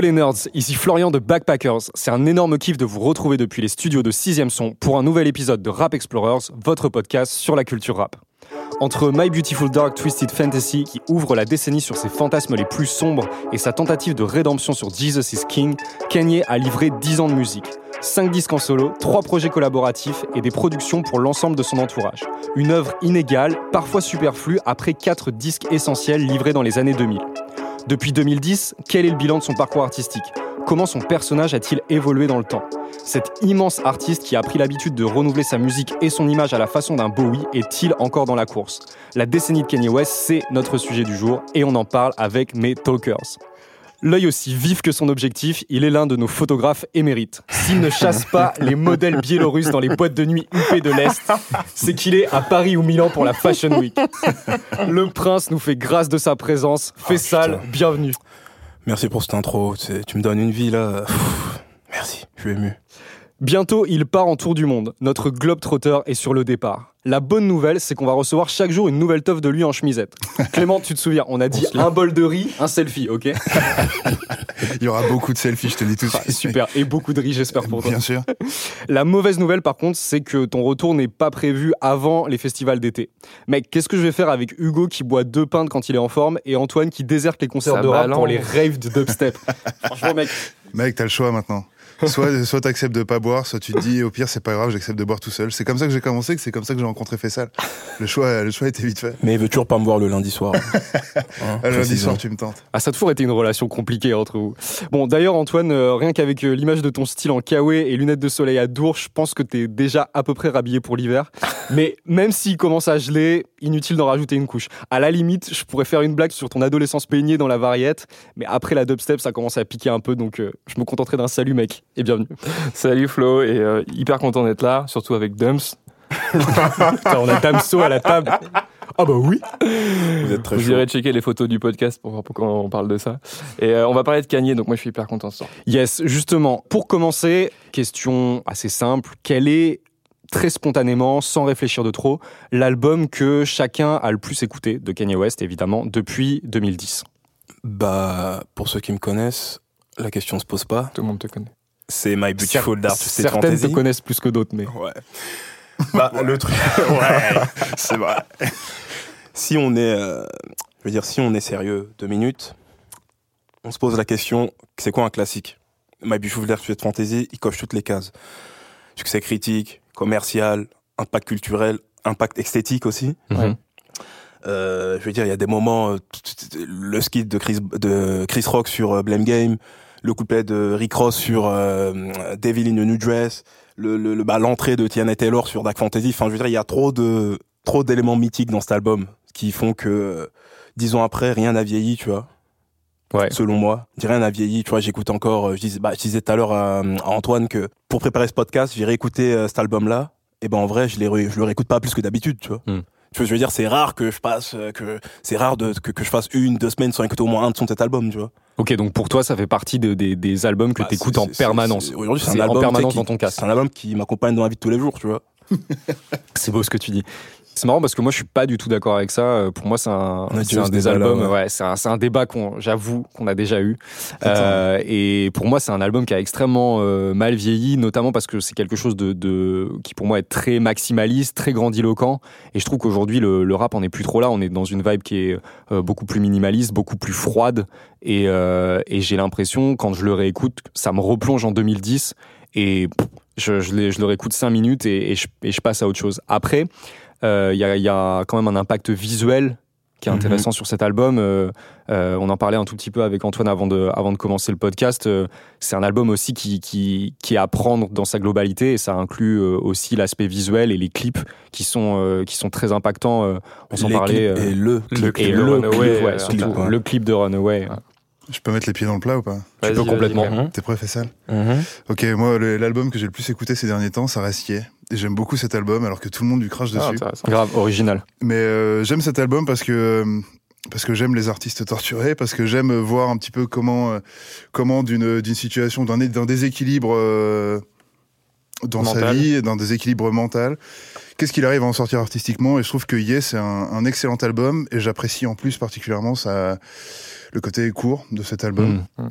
Yo les nerds, ici Florian de Backpackers. C'est un énorme kiff de vous retrouver depuis les studios de 6ème son pour un nouvel épisode de Rap Explorers, votre podcast sur la culture rap. Entre My Beautiful Dark Twisted Fantasy, qui ouvre la décennie sur ses fantasmes les plus sombres, et sa tentative de rédemption sur Jesus is King, Kanye a livré 10 ans de musique. 5 disques en solo, 3 projets collaboratifs et des productions pour l'ensemble de son entourage. Une œuvre inégale, parfois superflue, après 4 disques essentiels livrés dans les années 2000. Depuis 2010, quel est le bilan de son parcours artistique? Comment son personnage a-t-il évolué dans le temps? Cet immense artiste qui a pris l'habitude de renouveler sa musique et son image à la façon d'un Bowie est-il encore dans la course? La décennie de Kanye West, c'est notre sujet du jour et on en parle avec mes talkers. L'œil aussi vif que son objectif, il est l'un de nos photographes émérites. S'il ne chasse pas les modèles biélorusses dans les boîtes de nuit UP de l'Est, c'est qu'il est à Paris ou Milan pour la Fashion Week. Le prince nous fait grâce de sa présence. Fessal, putain. bienvenue. Merci pour cette intro. Tu me donnes une vie là. Pff, merci, je suis ému. Bientôt, il part en tour du monde. Notre globe-trotter est sur le départ. La bonne nouvelle, c'est qu'on va recevoir chaque jour une nouvelle teuf de lui en chemisette. Clément, tu te souviens, on a dit un bol de riz, un selfie, ok Il y aura beaucoup de selfies, je te le dis tout de Ah, suite. Super, et beaucoup de riz, j'espère pour toi. Bien sûr. La mauvaise nouvelle, par contre, c'est que ton retour n'est pas prévu avant les festivals d'été. Mec, qu'est-ce que je vais faire avec Hugo qui boit deux pintes quand il est en forme et Antoine qui déserte les concerts Ça de rap pour les raves de dubstep? Franchement, mec, Mec, t'as le choix maintenant. Soit, soit t'acceptes de pas boire, soit tu te dis au pire c'est pas grave, j'accepte de boire tout seul. C'est comme ça que j'ai commencé, que c'est comme ça que j'ai rencontré Fessal. Le choix, le choix était vite fait. Mais il veut toujours pas me voir le lundi soir. Hein, Ah, le lundi soir, tu me tentes. ah, ça a toujours été une relation compliquée entre vous. Bon, d'ailleurs, Antoine, euh, rien qu'avec euh, l'image de ton style en kawaii et lunettes de soleil à Dour, je pense que t'es déjà à peu près rhabillé pour l'hiver. Mais même s'il commence à geler, inutile d'en rajouter une couche. À la limite, je pourrais faire une blague sur ton adolescence baignée dans la variette, mais après la dubstep, ça commence à piquer un peu, donc euh, je me contenterai d'un salut, mec, et bienvenue. Salut Flo, et euh, hyper content d'être là, surtout avec Dumps. Putain, on a Damso à la table. Ah bah oui. Vous êtes très Vous chaud. irez checker les photos du podcast pour voir pourquoi on parle de ça. Et euh, on va parler de Kanye, donc moi je suis hyper content ce soir. Yes, justement, pour commencer, question assez simple. Quel est, très spontanément, sans réfléchir de trop, l'album que chacun a le plus écouté de Kanye West, évidemment, depuis 2010 Bah, pour ceux qui me connaissent, la question se pose pas. Tout le monde te connaît. C'est My Beautiful Dark Twisted Certaines Fantasy. te connaissent plus que d'autres, mais... Ouais. Bah, le truc. ouais, c'est vrai. Si on est, euh, je veux dire, si on est sérieux deux minutes, on se pose la question, c'est quoi un classique? My Beautiful Dark Twisted Fantasy, il coche toutes les cases. Succès critique, commercial, impact culturel, impact esthétique aussi. Mhm. Euh, je veux dire, il y a des moments, euh, le skit de Chris, de Chris Rock sur euh, Blame Game, le couplet de Rick Ross sur euh, Devil in a New Dress, le, le, le- bah, l'entrée de Tiana Taylor sur Dark Fantasy. Enfin, je veux dire, il y a trop de trop d'éléments mythiques dans cet album qui font que dix ans après, rien n'a vieilli, tu vois. Ouais. Selon moi, rien n'a vieilli. Tu vois, j'écoute encore. euh, Je disais, bah, je disais tout à l'heure à, Antoine que pour préparer ce podcast, j'ai réécouté euh, cet album-là. Et ben en vrai, je, je le réécoute pas plus que d'habitude, tu vois. Hmm. Tu vois, je veux dire, c'est rare que je passe, euh, que c'est rare de, que, que je fasse une, deux semaines sans écouter au moins un de son cet album, tu vois. Ok, donc pour toi, ça fait partie de- des, des albums que Bah, t'écoutes en permanence. c'est- Aujourd'hui, c'est un en album permanence tu sais, dans ton casque. C'est un album qui m'accompagne dans la vie de tous les jours, tu vois. C'est beau ce que tu dis. C'est marrant parce que moi je suis pas du tout d'accord avec ça. Euh, Pour moi c'est un, On a c'est un ce des débat-là, albums, ouais. ouais, c'est un, c'est un débat qu'on, j'avoue, qu'on a déjà eu. Euh, et pour moi c'est un album qui a extrêmement euh, mal vieilli, notamment parce que c'est quelque chose de, de qui pour moi est très maximaliste, très grandiloquent. Et je trouve qu'aujourd'hui le, le rap en est plus trop là. On est dans une vibe qui est euh, beaucoup plus minimaliste, beaucoup plus froide. Et, et j'ai l'impression quand je le réécoute, ça me replonge en 2010 et je, je, le réécoute 5 minutes et, et je, et je passe à autre chose. Après, il y, a, il y a quand même un impact visuel qui est Mhm. intéressant sur cet album. Euh, euh, on en parlait un tout petit peu avec Antoine avant de, avant de commencer le podcast. Euh, c'est un album aussi qui, qui, qui est à prendre dans sa globalité et ça inclut euh, aussi l'aspect visuel et les clips qui sont, euh, qui sont très impactants. Euh, on s'en parlait. euh, et le Le clip. et de le Runaway, clip, ouais, euh, surtout, clip, ouais. le clip de Runaway. Je peux mettre les pieds dans le plat ou pas? Vas-y, peux complètement. T'es prêt, Fessal Mhm. Ok, moi, l'album que j'ai le plus écouté ces derniers temps, ça reste Yé. Et j'aime beaucoup cet album, alors que tout le monde lui crache Ah, dessus. intéressant. Grave, original. Mais euh, j'aime cet album parce que parce que j'aime les artistes torturés, parce que j'aime voir un petit peu comment euh, comment d'une d'une situation d'un d'un déséquilibre euh, dans sa Mental. vie, dans des équilibres mentaux. Qu'est-ce qu'il arrive à en sortir artistiquement? Et je trouve que Yes, c'est un, un excellent album et j'apprécie en plus particulièrement sa, le côté court de cet album. Mm.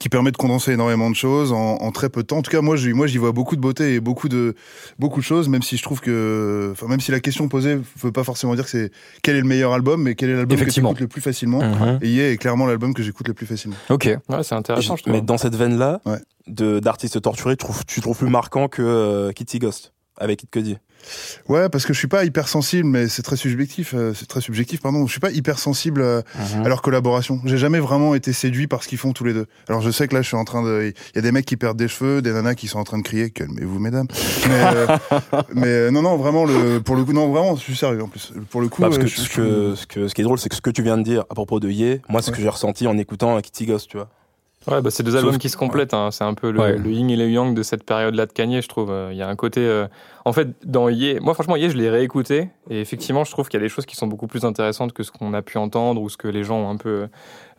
Qui permet de condenser énormément de choses en, en très peu de temps. En tout cas, moi, j'y, moi, j'y vois beaucoup de beauté et beaucoup de, beaucoup de choses, même si je trouve que, enfin, même si la question posée veut pas forcément dire que c'est quel est le meilleur album, mais quel est l'album que écoutes le plus facilement. Mhm. Et Yeah est clairement l'album que j'écoute le plus facilement. Ok. Ouais, c'est intéressant, je. Mais dans cette veine-là, Ouais. de d'artistes torturés, tu trouves, tu trouves plus marquant que euh, Kitty Ghost avec Kid Cudi? Ouais, parce que je suis pas hyper sensible, mais c'est très subjectif. euh, c'est très subjectif, pardon. Je suis pas hyper sensible euh, à leur collaboration. J'ai jamais vraiment été séduit par ce qu'ils font tous les deux. Alors je sais que là, je suis en train de. Il y a des mecs qui perdent des cheveux, des nanas qui sont en train de crier. Calmez-vous, mesdames. Mais, euh, mais euh, non, non, vraiment le. Pour le coup, non, vraiment, je suis sérieux en plus. Pour le coup, Bah, parce euh, que, je- ce je- que ce que ce qui est drôle, c'est que ce que tu viens de dire à propos de Ye, moi, c'est ce que j'ai ressenti en écoutant Kitty Ghost, tu vois. Ouais, bah, c'est deux albums qui se complètent. hein. C'est un peu le, Ouais. le yin et le yang de cette période-là de Kanye, je trouve. Il y a un côté. euh, En fait, dans Ye, moi, franchement, Ye, je l'ai réécouté. Et effectivement, je trouve qu'il y a des choses qui sont beaucoup plus intéressantes que ce qu'on a pu entendre ou ce que les gens ont un peu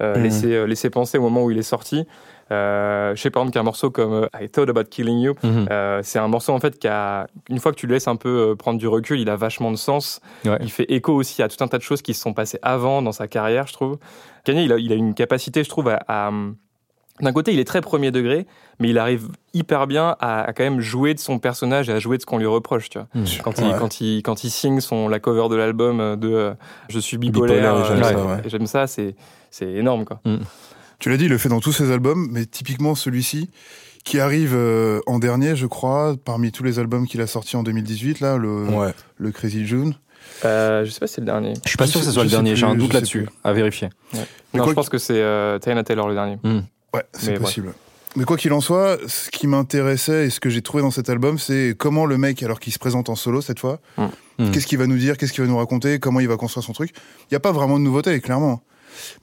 euh, Mhm. laissé, euh, laissé penser au moment où il est sorti. Je sais par exemple qu'un morceau comme I Thought About Killing You, Mhm. euh, c'est un morceau en fait qui a, une fois que tu le laisses un peu prendre du recul, il a vachement de sens. Ouais. Il fait écho aussi à tout un tas de choses qui se sont passées avant dans sa carrière, je trouve. Kanye, il a, il a une capacité, je trouve, à, à- d'un côté, il est très premier degré, mais il arrive hyper bien à, à quand même jouer de son personnage et à jouer de ce qu'on lui reproche, tu vois. Mhm. Quand, il, Ouais. quand, il, quand il signe son, la cover de l'album de euh, Je suis bipolaire, Bipolaire, et j'aime euh, ça, ouais. j'aime ça, c'est, c'est énorme, quoi. Tu l'as dit, il le fait dans tous ses albums, mais typiquement celui-ci, qui arrive euh, en dernier, je crois, parmi tous les albums qu'il a sortis en 2018, là, le, Ouais. le Crazy June. Euh, je sais pas si c'est le dernier. Je suis pas Je sûr que ce soit le dernier. J'ai un doute là-dessus. À vérifier. Mais Non, quoi je pense que c'est euh, Tiana Taylor le dernier. Ouais, c'est possible. Mais quoi qu'il en soit, ce qui m'intéressait et ce que j'ai trouvé dans cet album, c'est comment le mec, alors qu'il se présente en solo cette fois, Mm. Mm. qu'est-ce qu'il va nous dire, qu'est-ce qu'il va nous raconter, comment il va construire son truc. Il n'y a pas vraiment de nouveauté, clairement.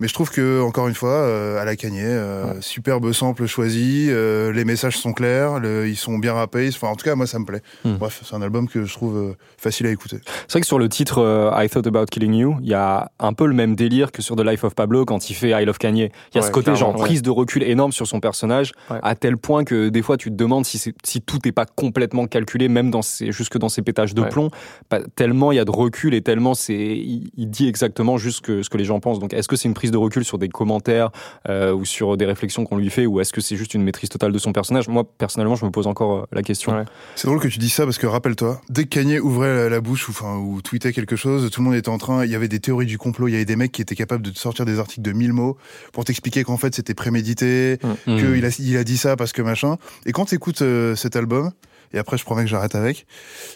Mais je trouve que, encore une fois, euh, à la Kanye, euh, superbe sample choisi, euh, les messages sont clairs, le- ils sont bien rappés. Enfin, en tout cas, moi, ça me plaît. Mm. Bref, c'est un album que je trouve euh, facile à écouter. C'est vrai que sur le titre euh, I Thought About Killing You, il y a un peu le même délire que sur The Life of Pablo quand il fait I Love Kanye. Il y a Ouais, ce côté genre prise de recul énorme sur son personnage, Ouais. à tel point que des fois tu te demandes si, tout n'est pas complètement calculé, même dans ses, jusque dans ses pétages de Ouais. plomb. Pas- tellement il y a de recul et tellement c'est, il, il dit exactement juste ce que, ce que les gens pensent. Donc est-ce que c'est une prise de recul sur des commentaires euh, ou sur des réflexions qu'on lui fait, ou est-ce que c'est juste une maîtrise totale de son personnage? Moi personnellement, je me pose encore euh, la question. Ouais. C'est drôle que tu dis ça parce que rappelle-toi, dès que Kanye ouvrait la, bouche ou, enfin, ou tweetait quelque chose, tout le monde était en train, il y avait des théories du complot, il y avait des mecs qui étaient capables de te sortir des articles de 1000 mots pour t'expliquer qu'en fait c'était prémédité, Mm. qu'il a, il a dit ça parce que machin. Et quand tu écoutes cet album, et après je promets que j'arrête avec,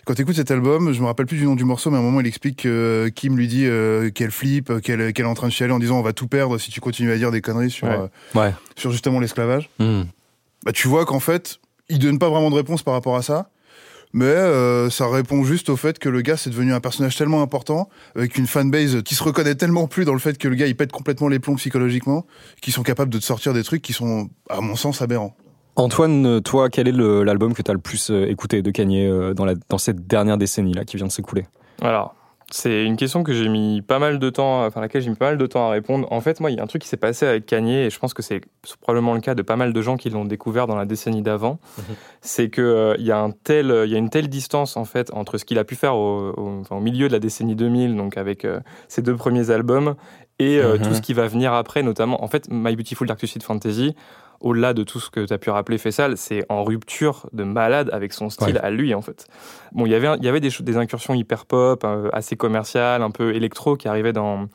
quand tu écoutes cet album, je me rappelle plus du nom du morceau, mais à un moment il explique que Kim lui dit euh, qu'elle flippe, qu'elle est en train de chialer en disant on va tout perdre si tu continues à dire des conneries sur, Ouais. euh, Ouais. sur justement l'esclavage Mm. bah, tu vois qu'en fait, il donne pas vraiment de réponse par rapport à ça. Mais euh, ça répond juste au fait que le gars c'est devenu un personnage tellement important avec une fanbase qui se reconnaît tellement plus dans le fait que le gars il pète complètement les plombs psychologiquement qu'ils sont capables de te sortir des trucs qui sont à mon sens aberrants. Antoine, toi, quel est l'album que tu as le plus euh, écouté de Kanye euh, dans, la, dans cette dernière décennie là qui vient de s'écouler? Alors, c'est une question que j'ai mis pas mal de temps, enfin, à laquelle j'ai mis pas mal de temps à répondre. En fait, moi, il y a un truc qui s'est passé avec Kanye, et je pense que c'est probablement le cas de pas mal de gens qui l'ont découvert dans la décennie d'avant. C'est que euh, il y a un tel, euh, il y a une telle distance en fait entre ce qu'il a pu faire au, au- enfin, au milieu de la décennie 2000, donc avec euh, ses deux premiers albums, et euh, Mhm. tout ce qui va venir après, notamment. En fait, My Beautiful Dark Twisted Fantasy. Au-delà de tout ce que tu as pu rappeler Fessal, c'est en rupture de malade avec son style Ouais. à lui en fait. Bon, il y avait, il y avait des, incursions hyper pop, euh, assez commerciales, un peu électro qui arrivaient dans,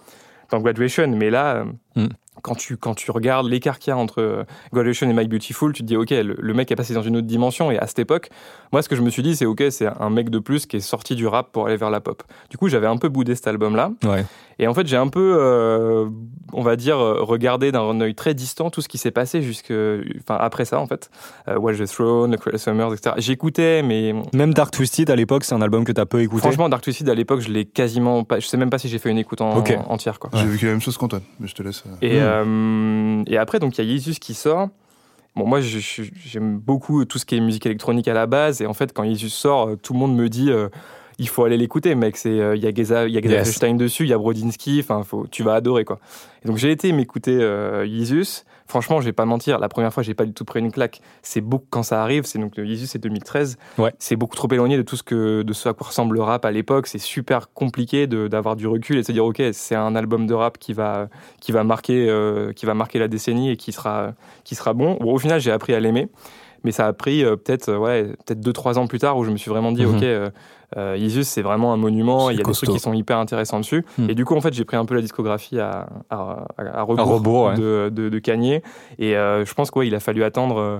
dans Graduation. Mais là, euh, Mm. quand, tu, quand tu regardes l'écart qu'il y a entre euh, Graduation et My Beautiful, tu te dis, OK, le, le mec est passé dans une autre dimension. Et à cette époque, moi, ce que je me suis dit, c'est, OK, c'est un mec de plus qui est sorti du rap pour aller vers la pop. Du coup, j'avais un peu boudé cet album-là. Ouais. Et en fait, j'ai un peu, euh, on va dire, euh, regardé d'un œil très distant tout ce qui s'est passé jusque, enfin, après ça, en fait. Euh, Watch the Throne, The Cruel Summers, etc. J'écoutais, mais Même Dark Twisted à l'époque, c'est un album que tu as peu écouté. Franchement, Dark Twisted à l'époque, je l'ai quasiment pas. Je sais même pas si j'ai fait une écoute en, entière, quoi. J'ai vécu la même chose qu'Antoine, mais je te laisse. euh, Et, Mm. euh, et après, donc il y a Jesus qui sort. Bon, moi, j'aime beaucoup tout ce qui est musique électronique à la base. Et en fait, quand Jesus sort, tout le monde me dit. euh, il faut aller l'écouter, mec. C'est euh, il y a Geza, il y a Geza Yes. Stein dessus, il y a Brodinski. Enfin, tu vas adorer quoi. Et donc j'ai été m'écouter euh, Jesus. franchement, je vais pas mentir, la première fois, j'ai pas du tout pris une claque. C'est beaucoup quand ça arrive, c'est donc Yeezus, c'est 2013. Ouais. C'est beaucoup trop éloigné de tout ce que de ce à quoi ressemble le rap à l'époque. C'est super compliqué d'avoir du recul et de se dire ok, c'est un album de rap qui va qui va marquer euh, qui va marquer la décennie et qui sera qui sera bon. Bon, au final, j'ai appris à l'aimer. Mais ça a pris euh, peut-être euh, ouais, peut-être deux trois ans plus tard où je me suis vraiment dit Mhm. ok, euh, euh, Yeezus c'est vraiment un monument. Il y a des trucs qui sont hyper intéressants dessus. Mhm. Et du coup en fait j'ai pris un peu la discographie à à, à, à rebours, ouais. de, de de Kanye. Et je pense qu'il il a fallu attendre. euh,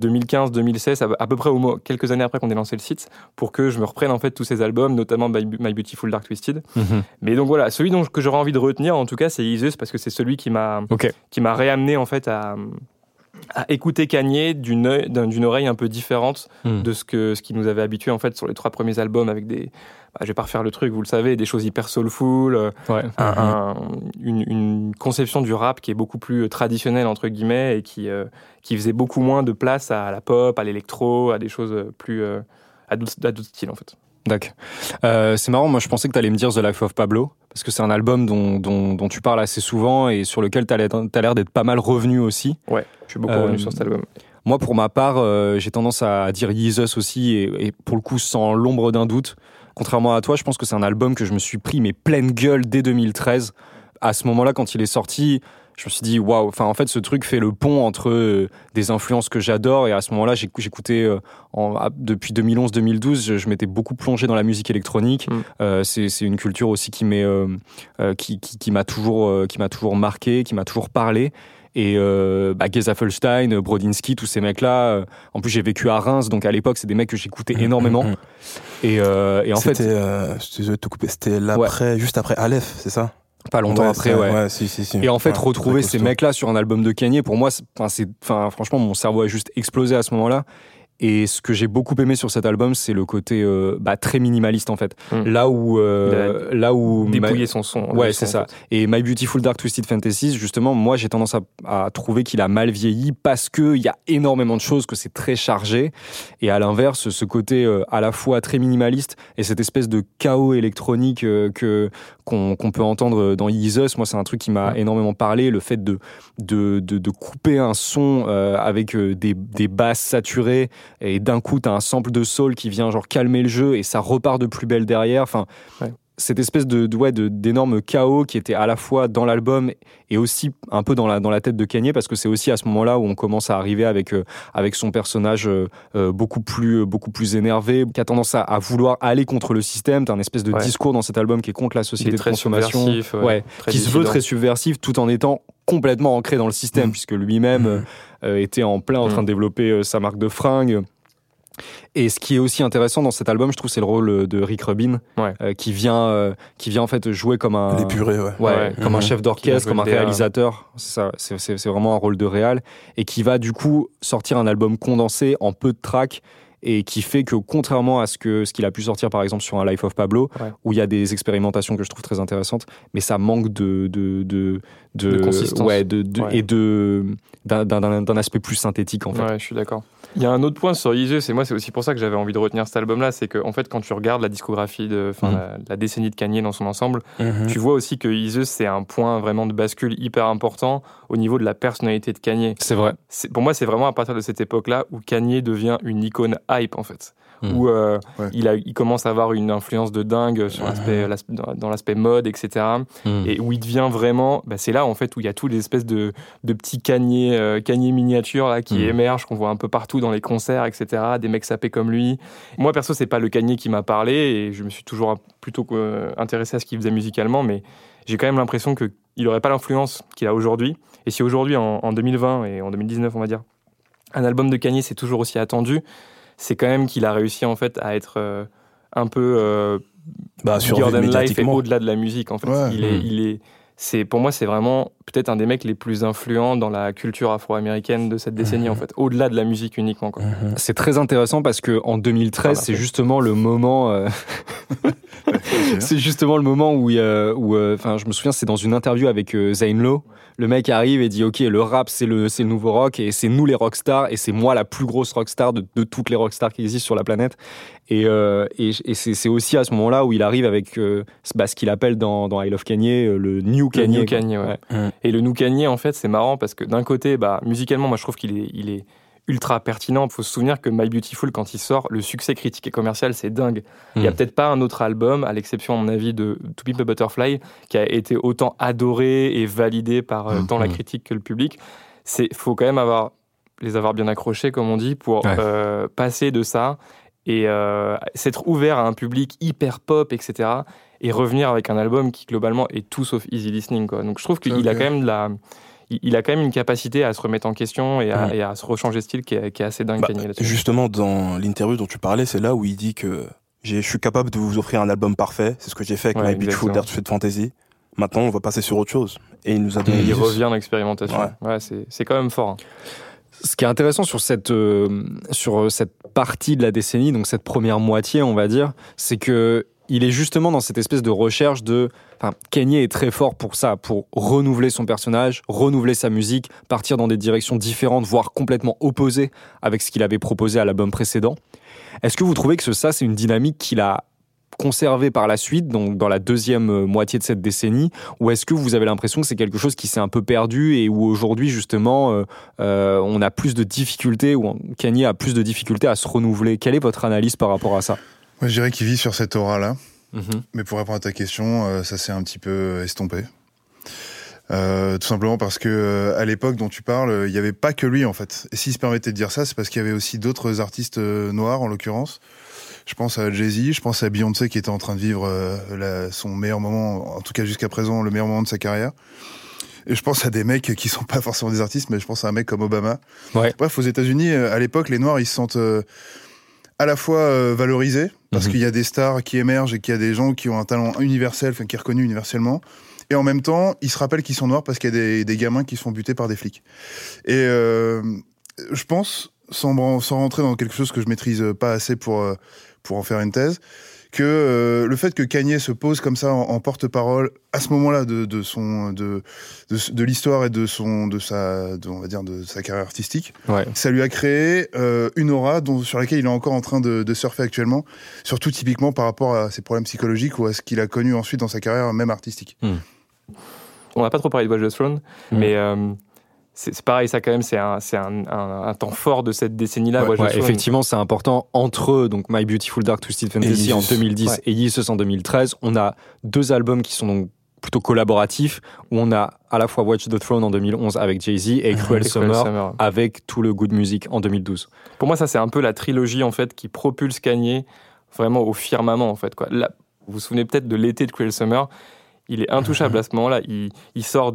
2015-2016, à, peu près au quelques années après qu'on ait lancé le site, pour que je me reprenne en fait tous ces albums, notamment My, My Beautiful Dark Twisted. Mhm. Mais donc voilà, celui dont, que j'aurais envie de retenir en tout cas, c'est Yeezus parce que c'est celui qui m'a Ok. qui m'a réamené en fait à, à écouter Kanye d'une oreille un peu différente Mhm. de ce que ce qui nous avait habitué en fait sur les trois premiers albums avec des bah, je vais pas refaire le truc, vous le savez, des choses hyper soulful, euh, Ouais. un- un- une, une conception du rap qui est beaucoup plus traditionnelle entre guillemets et qui euh, qui faisait beaucoup moins de place à la pop, à l'électro, à des choses plus euh, à d'autres styles en fait. D'accord. Euh, c'est marrant, moi je pensais que tu allais me dire The Life of Pablo, parce que c'est un album dont, dont, dont tu parles assez souvent et sur lequel tu as l'air d'être pas mal revenu aussi. Ouais, je suis beaucoup Euh, revenu sur cet album. Moi, pour ma part, euh, j'ai tendance à dire Yeezus aussi, et, et pour le coup, sans l'ombre d'un doute. Contrairement à toi, je pense que c'est un album que je me suis pris mais pleine gueule dès 2013. À ce moment-là, quand il est sorti, je me suis dit waouh. Enfin, en fait, ce truc fait le pont entre euh, des influences que j'adore et à ce moment-là, j'écou- j'écoutais euh, en- à- depuis 2011-2012, je, je m'étais beaucoup plongé dans la musique électronique. Mm. Euh, c'est une culture aussi qui m'est euh, euh, qui, qui, qui m'a toujours euh, qui m'a toujours marqué, qui m'a toujours parlé. Et euh, bah, Gezafelstein, Brodinski, tous ces mecs-là. en plus, j'ai vécu à Reims, donc à l'époque, c'est des mecs que j'écoutais énormément. Mhm. Et, euh, et en fait, C'était, euh, je de te couper, c'était l'après, juste après Aleph, c'est ça? Pas longtemps Ouais, après, c'est- ouais. si, si, si. Et en fait, Ouais, retrouver ces mecs-là sur un album de Kanye, pour moi, c'est, enfin, franchement, mon cerveau a juste explosé à ce moment-là. Et ce que j'ai beaucoup aimé sur cet album, c'est le côté euh, bah, très minimaliste en fait. Mm. Là où, euh, là où Dépouiller son son. Ouais, c'est ça. en fait. Et My Beautiful Dark Twisted Fantasies, justement, moi j'ai tendance à, à trouver qu'il a mal vieilli parce que il y a énormément de choses, que c'est très chargé. Et à l'inverse, ce côté euh, à la fois très minimaliste et cette espèce de chaos électronique euh, que qu'on peut entendre dans Yeezus, moi c'est un truc qui m'a énormément parlé. Le fait de de, de, de couper un son avec des, des basses saturées et d'un coup t'as un sample de soul qui vient genre calmer le jeu et ça repart de plus belle derrière. Enfin, Ouais. cette espèce de, de, ouais, de- d'énorme chaos qui était à la fois dans l'album et aussi un peu dans la, dans la tête de Kanye parce que c'est aussi à ce moment-là où on commence à arriver avec, euh, avec son personnage euh, euh, beaucoup, plus, beaucoup plus énervé, qui a tendance à, à vouloir aller contre le système. T'as un espèce de Ouais. discours dans cet album qui est contre la société de consommation. ouais, qui se veut très subversif tout en étant complètement ancré dans le système, Mhm. puisque lui-même euh, était en plein en train de développer euh, sa marque de fringues. Et ce qui est aussi intéressant dans cet album, je trouve, c'est le rôle euh, de Rick Rubin, Ouais. euh, qui vient, euh, qui vient en fait jouer comme un, L'épuré, ouais. ouais, Ouais. comme un Mhm. chef d'orchestre, comme un réalisateur. C'est ça, c'est- c'est c'est vraiment un rôle de réal et qui va du coup sortir un album condensé en peu de tracks et qui fait que contrairement à ce que ce qu'il a pu sortir par exemple sur un Life of Pablo Ouais. où il y a des expérimentations que je trouve très intéressantes mais ça manque de de de De consistance. ouais de, Ouais. et de d'un aspect plus synthétique en fait Ouais, je suis d'accord. Il y a un autre point sur Yeezus, et moi c'est aussi pour ça que j'avais envie de retenir cet album-là, c'est qu'en en fait quand tu regardes la discographie de, Mhm. la, la décennie de Kanye dans son ensemble, Mhm. tu vois aussi que Yeezus c'est un point vraiment de bascule hyper important au niveau de la personnalité de Kanye. c'est vrai Pour moi c'est vraiment à partir de cette époque-là où Kanye devient une icône hype en fait. Où euh, Ouais. il, a, il commence à avoir une influence de dingue sur l'aspect, l'aspect- dans l'aspect mode, etc. Mhm. et où il devient vraiment bah, c'est là en fait où il y a toutes les espèces de, de petits caniers euh, caniers miniatures là qui Mhm. émergent qu'on voit un peu partout dans les concerts etc des mecs sapés comme lui moi perso c'est pas le canier qui m'a parlé et je me suis toujours plutôt euh, intéressé à ce qu'il faisait musicalement mais j'ai quand même l'impression que il aurait pas l'influence qu'il a aujourd'hui et si aujourd'hui en, en 2020 et en 2019 on va dire un album de Kanye c'est toujours aussi attendu c'est quand même qu'il a réussi en fait à être euh, un peu euh, Bah, than life et au-delà de la musique en fait. Ouais. il est, Mm. il est, c'est pour moi c'est vraiment peut-être un des mecs les plus influents dans la culture afro-américaine de cette décennie en fait, au-delà de la musique uniquement quoi. Mhm. c'est très intéressant parce que en 2013 Ah bah, c'est justement le moment euh, c'est justement le moment où, il y a- où euh, enfin, je me souviens, c'est dans une interview avec euh, Zayn Lowe, le mec arrive et dit ok le rap c'est le c'est le nouveau rock et c'est nous les rockstars et c'est moi la plus grosse rockstar de, de toutes les rockstars qui existent sur la planète et, euh, et, et c'est aussi à ce moment-là où il arrive avec euh, bah, ce qu'il appelle dans, dans I Love Kanye euh, le New Kanye. Le new Kanye ouais. Mm. Et le New Kanye en fait c'est marrant parce que d'un côté bah musicalement moi je trouve qu'il est il est ultra pertinent. Il faut se souvenir que My Beautiful, quand il sort, le succès critique et commercial, c'est dingue. Il n'y a Mm. peut-être pas un autre album, à l'exception, à mon avis, de To Pimp a Butterfly, qui a été autant adoré et validé par euh, Mm, tant la mm. critique que le public. C'est faut quand même avoir les avoir bien accrochés, comme on dit, pour Ouais. euh, passer de ça et euh, s'être ouvert à un public hyper pop, etc. Et revenir avec un album qui globalement est tout sauf easy listening. Quoi. Donc je trouve qu'il a quand même de la, il- a quand même une capacité à se remettre en question et à, Mm. et à se rechanger de style qui est, qui est assez dingue. Bah, justement, dans l'interview dont tu parlais, c'est là où il dit que je suis capable de vous offrir un album parfait. C'est ce que j'ai fait avec Ouais, My Beautiful exactement. Dark Twisted Fantasy. Maintenant, on va passer sur autre chose. Et il nous a donné il revient dans l'expérimentation. Ouais. Ouais, c'est, c'est quand même fort. hein. Ce qui est intéressant sur cette, euh, sur cette partie de la décennie, donc cette première moitié, on va dire, c'est que il est justement dans cette espèce de recherche de. Enfin, Kanye est très fort pour ça, pour renouveler son personnage, renouveler sa musique, partir dans des directions différentes, voire complètement opposées avec ce qu'il avait proposé à l'album précédent. Est-ce que vous trouvez que ce- ça, c'est une dynamique qu'il a conservée par la suite, donc dans la deuxième euh, moitié de cette décennie, ou est-ce que vous avez l'impression que c'est quelque chose qui s'est un peu perdu et où aujourd'hui, justement, euh, euh, on a plus de difficultés, ou Kanye a plus de difficultés à se renouveler? Quelle est votre analyse par rapport à ça? Moi, je dirais qu'il vit sur cette aura-là. Mais pour répondre à ta question, euh, ça s'est un petit peu estompé. Euh, tout simplement parce que euh, à l'époque dont tu parles, il n'y avait pas que lui en fait. Et s'il se permettait de dire ça, c'est parce qu'il y avait aussi d'autres artistes noirs en l'occurrence. Je pense à Jay-Z, je pense à Beyoncé qui était en train de vivre la- son meilleur moment, en tout cas jusqu'à présent le meilleur moment de sa carrière. Et je pense à des mecs qui sont pas forcément des artistes, mais je pense à un mec comme Obama. Ouais. Bref, aux États-Unis, à l'époque, les Noirs, ils se sentent à la fois euh, valorisés parce Mhm. qu'il y a des stars qui émergent et qu'il y a des gens qui ont un talent universel, enfin qui est reconnu universellement. Et en même temps, ils se rappellent qu'ils sont noirs parce qu'il y a des, des gamins qui se font buter par des flics. Et euh, je pense, sans, sans rentrer dans quelque chose que je maîtrise pas assez pour, euh, pour en faire une thèse, que euh, le fait que Kanye se pose comme ça en, en porte-parole à ce moment-là de, de son de de, de l'histoire et de son de sa de, on va dire de sa carrière artistique, Ouais. ça lui a créé euh, une aura dont, sur laquelle il est encore en train de, de surfer actuellement, surtout typiquement par rapport à ses problèmes psychologiques ou à ce qu'il a connu ensuite dans sa carrière même artistique. On n'a pas trop parlé de Watch the Throne, Mm. mais euh, c'est, pareil, ça quand même, c'est un, c'est un, un- un temps fort de cette décennie-là. Ouais, Ouais, effectivement, c'est important. Entre donc My Beautiful Dark Twisted Fantasy Et en Jesus. 2010 Ouais. et Jesus en 2013, on a deux albums qui sont donc plutôt collaboratifs, où on a à la fois Watch the Throne en 2011 avec Jay-Z et Cruel Et Cruel Summer Summer. avec tout le Good Music en 2012. Pour moi, ça, c'est un peu la trilogie, en fait, qui propulse Kanye vraiment au firmament, en fait. Quoi. Là, vous vous souvenez peut-être de l'été de Cruel Summer. Il est intouchable à ce moment-là. Il, il sort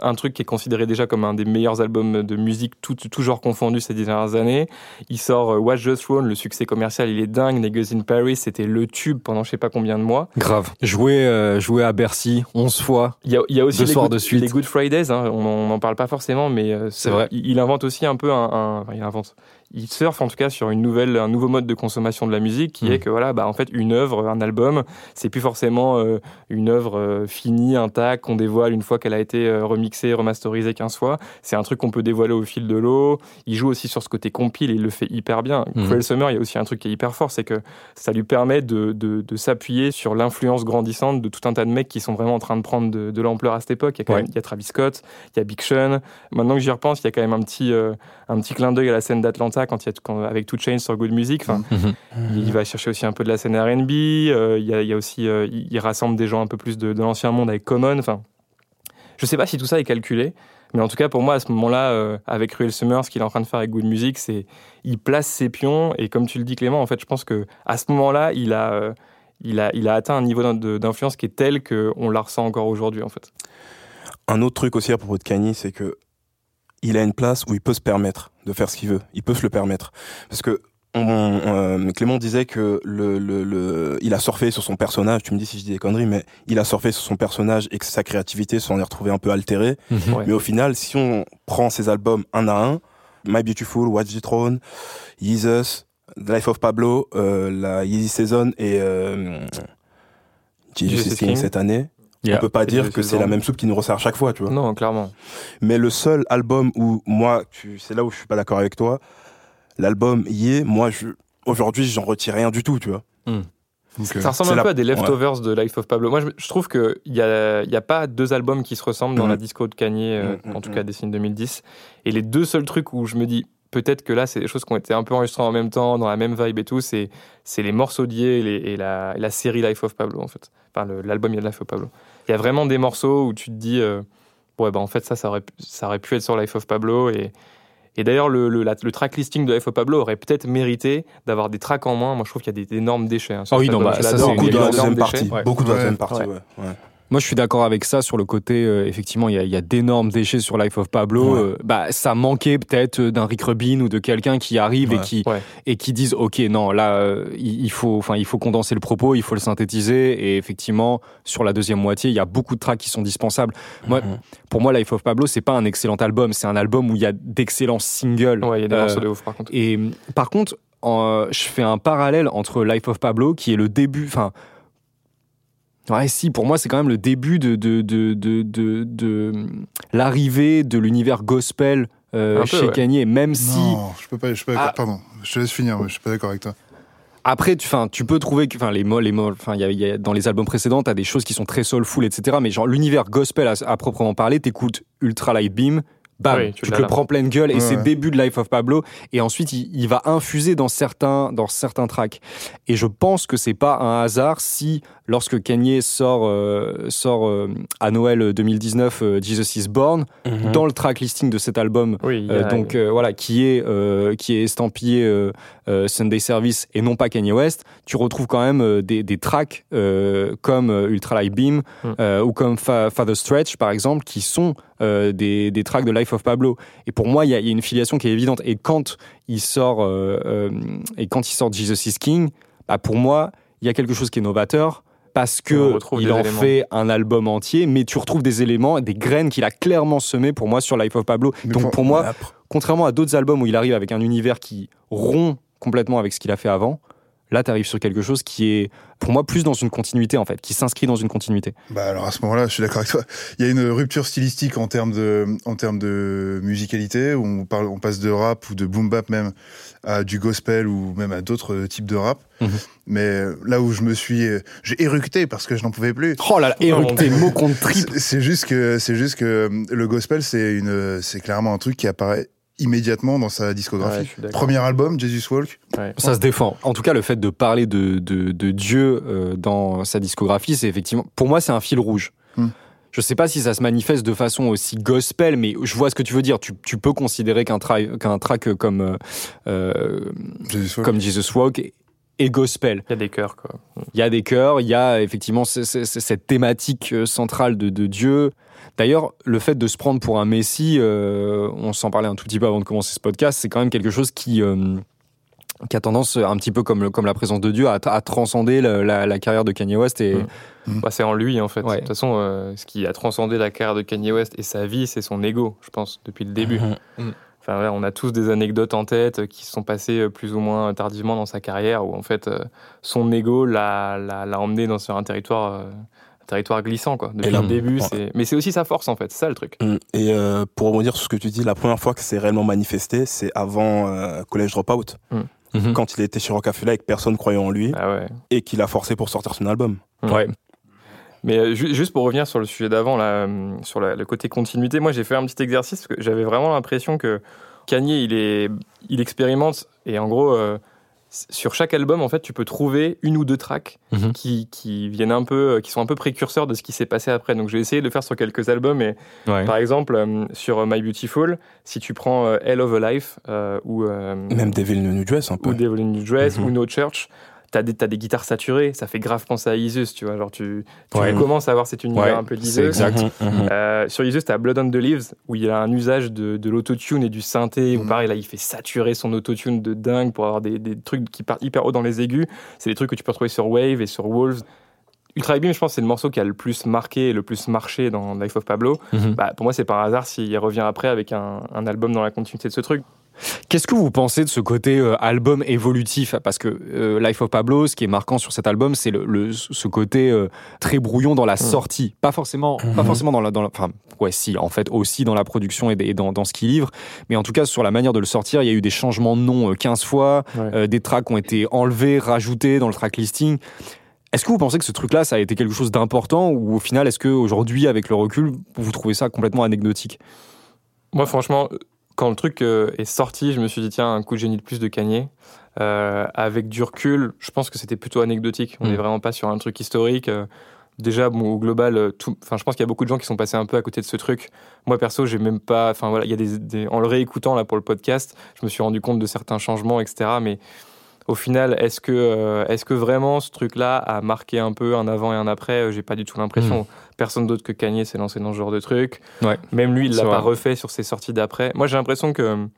un truc qui est considéré déjà comme un des meilleurs albums de musique, tout, tout genre confondu ces dernières années. Il sort euh, Watch the Throne, le succès commercial, il est dingue. Niggas in Paris, c'était le tube pendant je sais pas combien de mois. Grave. Jouer, euh, jouer à Bercy 11 fois. Il y a, il y a aussi les, good, de suite. les Good Fridays, hein, on n'en parle pas forcément, mais euh, C'est vrai. Il, il invente aussi un peu un, un- enfin, il invente. Il surfe en tout cas sur une nouvelle, un nouveau mode de consommation de la musique qui Mm. est que voilà, bah, en fait, une œuvre, un album, c'est plus forcément euh, une œuvre euh, finie, intacte, qu'on dévoile une fois qu'elle a été euh, remixée, remasterisée 15 fois. C'est un truc qu'on peut dévoiler au fil de l'eau. Il joue aussi sur ce côté compile et il le fait hyper bien. Mm. Cruel Summer, il y a aussi un truc qui est hyper fort, c'est que ça lui permet de, de, de s'appuyer sur l'influence grandissante de tout un tas de mecs qui sont vraiment en train de prendre de, de l'ampleur à cette époque. Il y, a quand Ouais. même, il y a Travis Scott, il y a Big Sean. Maintenant que j'y repense, il y a quand même un petit, un petit clin d'œil à la scène d'Atlanta quand il y a, quand- avec Two Chainz sur Good Music. Enfin, il va chercher aussi un peu de la scène R&B. euh, il, y a, il y a aussi, euh, il, rassemble des gens un peu plus de, de l'ancien monde avec Common. Enfin, je sais pas si tout ça est calculé. Mais en tout cas, pour moi, à ce moment-là, euh, avec Cruel Summer, ce qu'il est en train de faire avec Good Music, c'est il place ses pions. Et comme tu le dis, Clément, en fait, je pense que à ce moment-là, il a, euh, il a, il a atteint un niveau d'influence qui est tel qu'on la ressent encore aujourd'hui, en fait. Un autre truc aussi à propos de Kanye, c'est que il a une place où il peut se permettre de faire ce qu'il veut. Il peut se le permettre. Parce que on- euh, Clément disait que le, le, le- il a surfé sur son personnage. Tu me dis si je dis des conneries, mais il a surfé sur son personnage et que sa créativité s'en est retrouvée un peu altérée. Ouais. Mais au final, si on prend ses albums un à un, My Beautiful, Watch the Throne, Jesus, The Life of Pablo, euh, la Yeezy Season et euh, Jesus Jesus is is King King. cette année, Yeah. On peut pas dire que c'est la même soupe qui nous ressert à chaque fois, tu vois. Non, clairement. Mais le seul album où moi, tu- c'est là où je suis pas d'accord avec toi, l'album y est, moi, je, aujourd'hui, j'en retire rien du tout, tu vois. Euh, Ça ressemble un la- peu à des leftovers de Life of Pablo. Moi, je, je trouve qu'il n'y a, il y a pas deux albums qui se ressemblent dans Mhm. la disco de Kanye, euh, Mhm, en tout cas décennie 2010. Et les deux seuls trucs où je me dis, peut-être que là, c'est des choses qui ont été un peu enregistrées en même temps, dans la même vibe et tout, c'est, c'est les morceaux d'hier et, les- et la, et la série Life of Pablo, en fait. Enfin, le- l'album il y a de Life of Pablo. Il y a vraiment des morceaux où tu te dis, euh, ouais, bah en fait, ça, ça aurait, pu- ça aurait pu être sur Life of Pablo. Et, et d'ailleurs, le, le, la- le track listing de Life of Pablo aurait peut-être mérité d'avoir des tracks en moins. Moi, je trouve qu'il y a des énormes déchets. hein, Ah oui, non, bah, ça, c'est Beaucoup il y de a la deuxième déchets. partie. Ouais. Beaucoup de la deuxième partie, Ouais. Moi, je suis d'accord avec ça sur le côté. euh, effectivement, il y a, il y a d'énormes déchets sur Life of Pablo. Ouais. Euh, bah, ça manquait peut-être d'un Rick Rubin ou de quelqu'un qui arrive et qui Ouais. et qui disent ok non là euh, il faut enfin il faut condenser le propos, il faut le synthétiser et effectivement sur la deuxième moitié il y a beaucoup de tracks qui sont dispensables. Moi, Mhm. pour moi, Life of Pablo c'est pas un excellent album, c'est un album où il y a d'excellents singles. Ouais, il y a des Euh, morceaux de ouf par contre. Et euh, par contre, en- je fais un parallèle entre Life of Pablo, qui est le début, enfin. Ouais, si, pour moi, c'est quand même le début de, de, de, de, de, de l'arrivée de l'univers gospel euh, peu, chez ouais. Kanye, même si. Non, je peux pas, je suis pas d'accord. Ah. Pardon, je te laisse finir, mais je suis pas d'accord avec toi. Après, tu, enfin, tu peux trouver que, enfin, les mots, les mots, enfin, il y a- y a- dans les albums précédents, t'as des choses qui sont très soulful, etc. Mais genre, l'univers gospel à, à proprement parler, t'écoutes Ultra Light Beam, bam, Oui, tu tu, te le prends pleine gueule, et Ouais, c'est ouais. début de Life of Pablo, et ensuite, il, il va infuser dans certains, dans certains tracks. Et je pense que c'est pas un hasard si, lorsque Kanye sort, euh, sort euh, à Noël 2019, euh, Jesus is Born, Mhm. dans le track listing de cet album, Oui, euh, a- donc euh, voilà, qui est euh, qui est estampillé euh, euh, Sunday Service et non pas Kanye West, tu retrouves quand même euh, des, des tracks euh, comme euh, Ultra Light Beam Mm. euh, ou comme Fa- Father Stretch par exemple, qui sont euh, des, des tracks de Life of Pablo. Et pour moi, il y, a il y a une filiation qui est évidente. Et quand il sort euh, euh, et quand il sort Jesus is King, bah, pour moi, il y a quelque chose qui est novateur. Parce que il en éléments. fait un album entier, mais tu retrouves des éléments, des graines qu'il a clairement semées pour moi sur Life of Pablo. Mais Donc pour- pour moi, contrairement à d'autres albums où il arrive avec un univers qui rompt complètement avec ce qu'il a fait avant, là, tu arrives sur quelque chose qui est, pour moi, plus dans une continuité, en fait, qui s'inscrit dans une continuité. Bah alors à ce moment-là, je suis d'accord avec toi. Il y a une rupture stylistique en termes de, en termes de musicalité où on parle, on passe de rap ou de boom bap même à du gospel ou même à d'autres types de rap. Mhm. Mais là où je me suis, j'ai éructé parce que je n'en pouvais plus. Oh là là, érupté, mot contre triple. C'est juste que, juste que le gospel, c'est clairement un truc qui apparaît immédiatement dans sa discographie. Premier album, Jesus Walk. Ouais. Ça se défend. En tout cas, le fait de parler de, de, de Dieu euh, dans sa discographie, c'est effectivement, pour moi, c'est un fil rouge. Hmm. Je sais pas si ça se manifeste de façon aussi gospel, mais je vois ce que tu veux dire. Tu, tu peux considérer qu'un tra- qu'un track comme, euh, euh, Jesus Walk. comme Jesus Walk est gospel. Il y a des chœurs, quoi. Il y a des chœurs, il y a effectivement ce- ce- ce- cette thématique euh, centrale de, de Dieu. D'ailleurs, le fait de se prendre pour un messie, euh, on s'en parlait un tout petit peu avant de commencer ce podcast, c'est quand même quelque chose qui, euh, qui a tendance, un petit peu comme, le- comme la présence de Dieu, à, à transcender la, la- la carrière de Kanye West. Et, Mm. Bah, c'est en lui, en fait. Ouais. De toute façon, euh, ce qui a transcendé la carrière de Kanye West et sa vie, c'est son ego, je pense, depuis le début. Mhm. Enfin, voilà, on a tous des anecdotes en tête euh, qui se sont passées euh, plus ou moins tardivement dans sa carrière, où en fait, euh, son ego l'a, l'a, l'a emmené dans, sur un territoire, euh, un territoire glissant, quoi. Depuis là, le début, ouais. c'est... mais c'est aussi sa force, en fait, c'est ça le truc. Mm. Et euh, pour rebondir sur ce que tu dis, la première fois que c'est réellement manifesté, c'est avant euh, Collège Dropout, Mhm. quand il était chez Rocafella et que personne croyait en lui, Ah ouais. et qu'il a forcé pour sortir son album. Ouais. Mais euh, ju- juste pour revenir sur le sujet d'avant, là, euh, sur la- le côté continuité, moi j'ai fait un petit exercice parce que j'avais vraiment l'impression que Kanye, il, est, il expérimente et en gros, euh, sur chaque album, en fait, tu peux trouver une ou deux tracks Mhm. qui, qui viennent un peu, qui sont un peu précurseurs de ce qui s'est passé après. Donc j'ai essayé de le faire sur quelques albums et Ouais. par exemple euh, sur My Beautiful, si tu prends euh, Hell of a Life euh, ou euh, Même Devil in a New Dress, un peu. ou Devil in New Dress Mhm. ou No Church, t'as des, guitares saturées, ça fait grave penser à Isus, tu vois. Genre, tu, tu Ouais. commences à avoir cet univers Ouais, un peu d'Isus. exact. Mhm, mhm. Euh, sur Isus, t'as Blood on the Leaves, où il a un usage de, de l'autotune et du synthé, où Mhm. pareil, là, il fait saturer son autotune de dingue pour avoir des, des trucs qui partent hyper haut dans les aigus. C'est des trucs que tu peux retrouver sur Wave et sur Wolves. Ultra Beam, je pense, c'est le morceau qui a le plus marqué et le plus marché dans Life of Pablo. Mhm. Bah, pour moi, c'est par hasard s'il revient après avec un, un album dans la continuité de ce truc. Qu'est-ce que vous pensez de ce côté euh, album évolutif? Parce que euh, Life of Pablo, ce qui est marquant sur cet album, c'est le, ce côté euh, très brouillon dans la mm. sortie. Pas forcément, pas mm-hmm. forcément dans la, dans Enfin, ouais, si, en fait, aussi dans la production et, dans, dans, ce qu'il livre. Mais en tout cas, sur la manière de le sortir, il y a eu des changements de nom 15 fois, des tracks ont été enlevés, rajoutés dans le track listing. Est-ce que vous pensez que ce truc-là, ça a été quelque chose d'important ou au final, est-ce qu'aujourd'hui, avec le recul, vous trouvez ça complètement anecdotique? Moi, franchement, quand le truc euh, est sorti, je me suis dit, tiens, un coup de génie de plus de Kanye. Euh, avec du recul, je pense que c'était plutôt anecdotique. On n'est mm. vraiment pas sur un truc historique. Euh, déjà, au global, tout, je pense qu'il y a beaucoup de gens qui sont passés un peu à côté de ce truc. Moi, perso, j'ai même pas, enfin voilà, il y a des, en le réécoutant là pour le podcast, je me suis rendu compte de certains changements, etc. Mais au final, est-ce que, euh, est-ce que vraiment ce truc-là a marqué un peu un avant et un après euh, J'ai pas du tout l'impression. Hmm. Personne d'autre que Kanye s'est lancé dans ce genre de truc. Ouais. Même lui, il l'a pas refait sur ses sorties d'après. Moi, j'ai l'impression que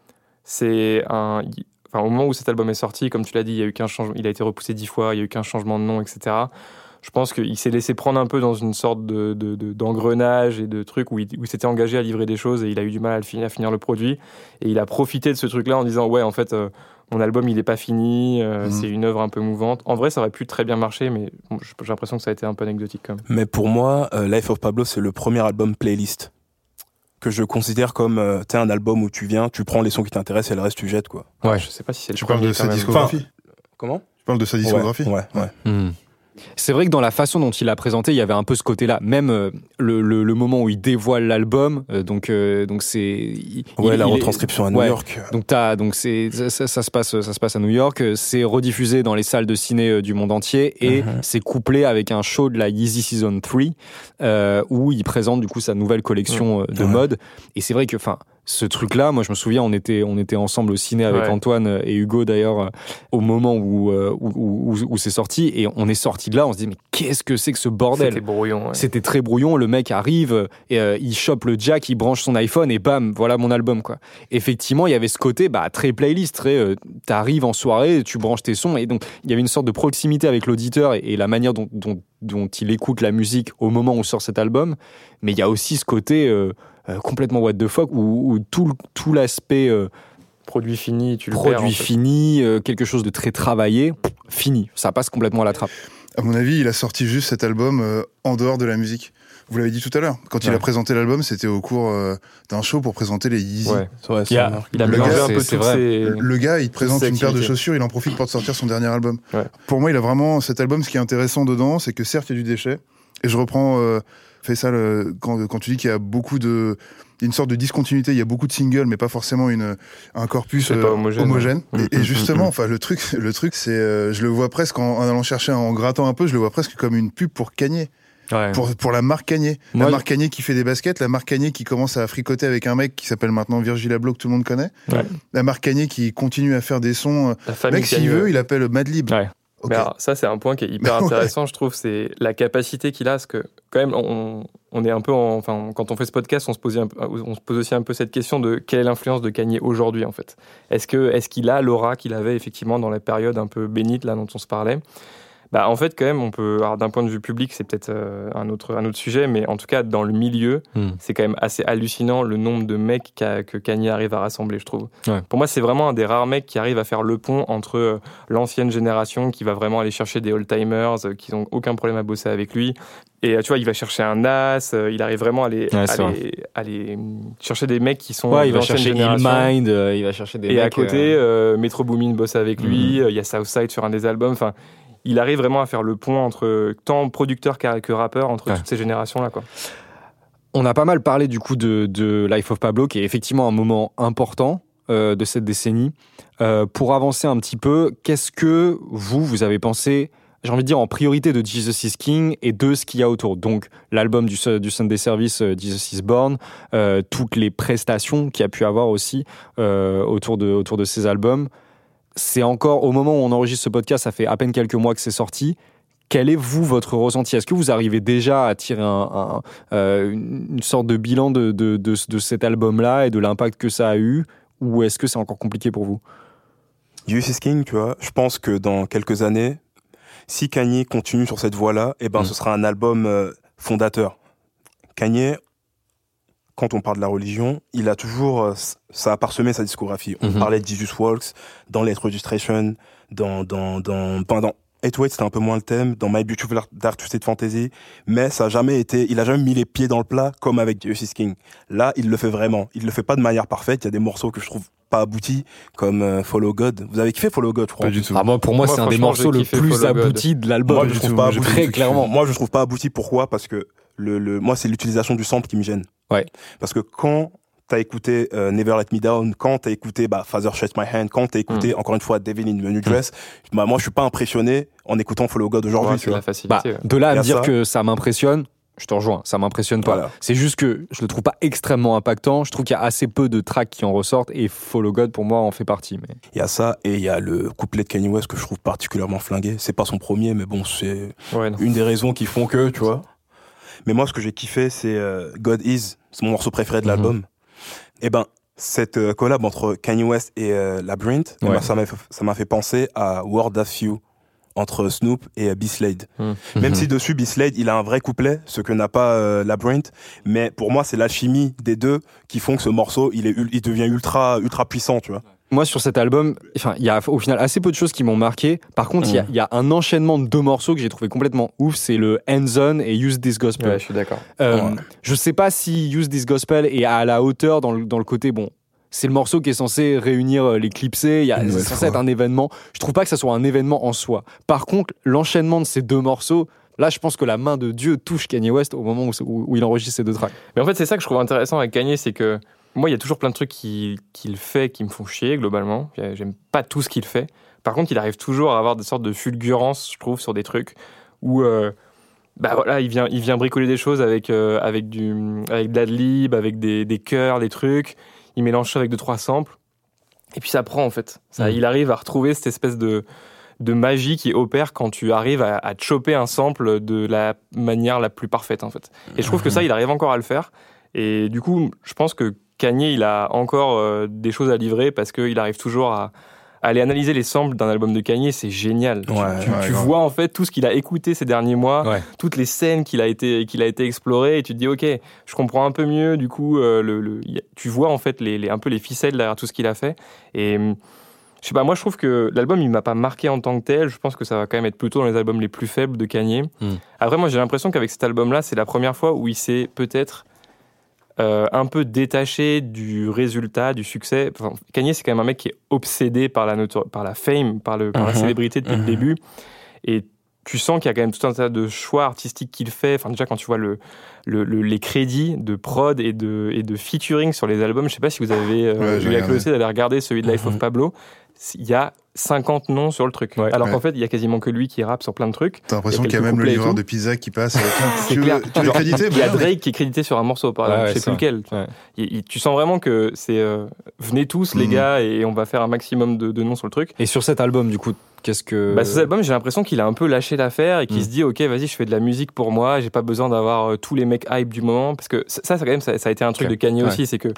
c'est un. Enfin, au moment où cet album est sorti, comme tu l'as dit, il y a eu qu'un changement. Il a été repoussé dix fois, il y a eu qu'un changement de nom, etc. Je pense qu'il s'est laissé prendre un peu dans une sorte de, d'engrenage et de truc où il, où il s'était engagé à livrer des choses et il a eu du mal à, finir, à finir le produit. Et il a profité de ce truc-là en disant Ouais, en fait, euh, mon album il n'est pas fini, euh, mhm. c'est une œuvre un peu mouvante. En vrai, ça aurait pu très bien marcher, mais j'ai l'impression que ça a été un peu anecdotique quand même. Mais pour moi, euh, Life of Pablo, c'est le premier album playlist que je considère comme euh, un album où tu viens, tu prends les sons qui t'intéressent et le reste tu jettes quoi. Ouais, je sais pas si c'est le Tu parles de sa discographie. comment? Tu parles de sa discographie. Ouais, ouais. Hmm. C'est vrai que dans la façon dont il l'a présenté, il y avait un peu ce côté-là. Même euh, le, le, moment où il dévoile l'album, euh, donc euh, donc c'est ouais la retranscription à New York. Donc donc c'est ça, se passe ça se passe à New York. C'est rediffusé dans les salles de ciné du monde entier et uh-huh. c'est couplé avec un show de la Yeezy Season 3 où il présente du coup sa nouvelle collection de mode. Et c'est vrai que enfin ce truc-là, moi je me souviens, on était, on était ensemble au ciné avec Antoine et Hugo d'ailleurs euh, au moment euh, où, où, où, c'est sorti et on est sorti de là, on se dit mais qu'est-ce que c'est que ce bordel? C'était brouillon. C'était très brouillon. Le mec arrive, et, euh, il chope le jack, il branche son iPhone et bam, voilà mon album quoi. Effectivement, il y avait ce côté bah, très playlist, très t'arrives en soirée, tu branches tes sons et donc il y avait une sorte de proximité avec l'auditeur et, la manière dont, dont, dont, il écoute la musique au moment où sort cet album. Mais il y a aussi ce côté euh, complètement what the fuck, où, tout, tout l'aspect euh, produit fini, tu le produit fini, euh, quelque chose de très travaillé, fini. Ça passe complètement à la trappe. À mon avis, il a sorti juste cet album en dehors de la musique. Vous l'avez dit tout à l'heure. Quand il a présenté l'album, c'était au cours d'un show pour présenter les Yeezy. Ouais, il, a, il a le, gars, un peu le gars, il présente une paire de chaussures, il en profite pour sortir son dernier album. Pour moi, il a vraiment cet album. Ce qui est intéressant dedans, c'est que certes, il y a du déchet. Et je reprends fait ça quand, quand tu dis qu'il y a beaucoup de une sorte de discontinuité. Il y a beaucoup de singles, mais pas forcément une, un corpus euh, homogène. Et, justement, enfin, le truc, le truc, c'est, euh, je le vois presque en, allant chercher, en grattant un peu, je le vois presque comme une pub pour Kanye. Pour, pour la marque Kanye. la marque Kanye qui fait des baskets, la marque Kanye qui commence à fricoter avec un mec qui s'appelle maintenant Virgil Abloh que tout le monde connaît. La marque Kanye qui continue à faire des sons. Le mec, s'il veut, il appelle Madlib. Mais alors, ça, c'est un point qui est hyper intéressant, je trouve, c'est la capacité qu'il a, parce que quand même, on, on est un peu, enfin, quand on fait ce podcast, on se, pose un, on se pose aussi un peu cette question de quelle est l'influence de Kanye aujourd'hui, en fait. Est-ce que, est-ce qu'il a l'aura qu'il avait effectivement dans la période un peu bénite là dont on se parlait? Bah, en fait, quand même, on peut. d'un point de vue public, c'est peut-être euh, un, autre, un autre sujet, mais en tout cas, dans le milieu, hmm. c'est quand même assez hallucinant le nombre de mecs que Kanye arrive à rassembler, je trouve. Pour moi, c'est vraiment un des rares mecs qui arrive à faire le pont entre euh, l'ancienne génération qui va vraiment aller chercher des old-timers euh, qui n'ont aucun problème à bosser avec lui. Et tu vois, il va chercher un as, il arrive vraiment à aller, aller, chercher des mecs qui sont. Ouais, il va chercher Mind, il va chercher des Et à côté, Metro Boomin bosse avec lui, hmm. il y a Southside sur un des albums. Enfin, il arrive vraiment à faire le pont entre tant producteur que rappeur, entre toutes ces générations-là. quoi. On a pas mal parlé du coup de, Life of Pablo, qui est effectivement un moment important euh, de cette décennie. Euh, pour avancer un petit peu, qu'est-ce que vous, vous avez pensé j'ai envie de dire en priorité de Jesus is King et de ce qu'il y a autour? Donc l'album du, du Sunday Service euh, Jesus is Born, toutes les prestations qu'il y a pu avoir aussi autour, de, autour de ces albums c'est encore au moment où on enregistre ce podcast, ça fait à peine quelques mois que c'est sorti. Quel est vous votre ressenti? Est-ce que vous arrivez déjà à tirer euh, une sorte de bilan de, cet album-là et de l'impact que ça a eu, ou est-ce que c'est encore compliqué pour vous? Is King, tu vois, je pense que dans quelques années, si Kanye continue sur cette voie-là, eh ben, mm. ce sera un album euh, fondateur. Kanye, quand on parle de la religion, il a toujours, euh, ça a parsemé sa discographie. On Mhm. parlait de Jesus Walks, dans Let Registration, dans, dans, dans, enfin, dans 808, c'était un peu moins le thème, dans My Beautiful Dark Twisted Fantasy, mais ça a jamais été, il a jamais mis les pieds dans le plat comme avec Jesus King. Là, il le fait vraiment. Il le fait pas de manière parfaite. Il y a des morceaux que je trouve pas aboutis, comme euh, Follow God. Vous avez kiffé Follow God, je crois? Pas du tout. Ah, moi, pour moi, Moi, c'est un des morceaux le plus abouti de l'album. Moi, je trouve pas abouti. Très clairement. Moi, je trouve pas abouti. Pourquoi? Parce que le, le, moi, c'est l'utilisation du sample qui me gêne. Ouais. Parce que quand t'as écouté euh, Never Let Me Down, quand t'as écouté bah, Father Shake My Hand, quand t'as écouté Hmm. encore une fois Devil in the New Dress, bah, moi, je suis pas impressionné en écoutant Follow God aujourd'hui. Ouais, tu c'est vois. la facilité. Bah, ouais. de là à me dire ça. que ça m'impressionne, je te rejoins, ça m'impressionne pas. Voilà. C'est juste que je le trouve pas extrêmement impactant. Je trouve qu'il y a assez peu de tracks qui en ressortent et Follow God pour moi en fait partie. Mais Il y a ça et il y a le couplet de Kanye West que je trouve particulièrement flingué. C'est pas son premier, mais bon, c'est Ouais, une des raisons qui font que, tu vois. Mais moi, ce que j'ai kiffé, c'est euh, God Is, c'est mon morceau préféré de Mhm. l'album. Et ben, cette euh, collab entre Kanye West et euh, Labyrinth, eh Ouais. ben, ça m'a fait- ça m'a fait penser à Word of You entre Snoop et euh, B-Slade. Mhm. Même Mhm. si dessus, B-Slade, il a un vrai couplet, ce que n'a pas euh, Labyrinth. Mais pour moi, c'est l'alchimie des deux qui font que ce morceau, il, est, il devient ultra, ultra puissant, tu vois. Moi sur cet album, enfin il y a au final assez peu de choses qui m'ont marqué. Par contre, il y a- y, a un enchaînement de deux morceaux que j'ai trouvé complètement ouf. C'est le Hands On et Use This Gospel. Ouais, je suis d'accord. Euh, Ouais. Je sais pas si Use This Gospel est à la hauteur dans le, dans le côté bon. C'est le morceau qui est censé réunir euh, les clipsés. Il y a, Une c'est censé être un événement. Je trouve pas que ça soit un événement en soi. Par contre, l'enchaînement de ces deux morceaux, là, je pense que la main de Dieu touche Kanye West au moment où, où- où il enregistre ces deux tracks. Mais en fait, c'est ça que je trouve intéressant avec Kanye, c'est que moi, il y a toujours plein de trucs qui- qu'il fait qui me font chier, globalement. J'aime pas tout ce qu'il fait. Par contre, il arrive toujours à avoir des sortes de fulgurances, je trouve, sur des trucs où. euh, bah voilà, il vient, il vient bricoler des choses avec, euh, avec, du, avec de l'adlib, avec des, des chœurs, des trucs. Il mélange ça avec deux, trois samples. Et puis ça prend, en fait. Ça, Mhm. Il arrive à retrouver cette espèce de, de magie qui opère quand tu arrives à, à choper un sample de la manière la plus parfaite, en fait. Et je trouve que ça, il arrive encore à le faire. Et du coup, je pense que Kanye, il a encore euh, des choses à livrer parce qu'il arrive toujours à, à aller analyser les samples d'un album de Kanye. C'est génial. Tu- Ouais, tu, ouais, tu grave. vois en fait tout ce qu'il a écouté ces derniers mois, Ouais. toutes les scènes qu'il a été qu'il a été exploré, et tu te dis ok, je comprends un peu mieux. Du coup, euh, le, le- y a- tu vois en fait les, les- un peu les ficelles derrière tout ce qu'il a fait. Et hum, je sais pas, moi je trouve que l'album il m'a pas marqué en tant que tel. Je pense que ça va quand même être plutôt dans les albums les plus faibles de Kanye. Mm. Après, moi j'ai l'impression qu'avec cet album-là, c'est la première fois où il s'est peut-être euh, un peu détaché du résultat, du succès. Enfin, Kanye, c'est quand même un mec qui est obsédé par la, par la fame, par, le, par la Mhm. célébrité depuis le Mhm. début. Et tu sens qu'il y a quand même tout un tas de choix artistiques qu'il fait. Enfin, déjà, quand tu vois le, le- le- les crédits de prod et de, et de featuring sur les albums, je sais pas si vous avez euh, eu la curiosité d'aller regarder celui de Life of Mhm. Pablo. Il y a 50 noms sur le truc. Ouais. Alors Ouais. qu'en fait, il y a quasiment que lui qui rappe sur plein de trucs. T'as l'impression Il y a qu'il y a même le livreur de pizza qui passe. avec un- C'est tu veux, clair. tu veux créditer? Il y a Bah Drake qui est crédité sur un morceau, par exemple. ouais, je sais plus lequel. Ouais. Il- il- tu sens vraiment que c'est euh, venez tous les Mhm. gars et on va faire un maximum de, de noms sur le truc. Et sur cet album, du coup, qu'est-ce que. Bah, cet album, j'ai l'impression qu'il a un peu lâché l'affaire et qu'il Mhm. se dit ok, vas-y, je fais de la musique pour moi. J'ai pas besoin d'avoir euh, tous les mecs hype du moment parce que ça, ça quand même, ça, ça a été un truc de Kanye aussi, c'est que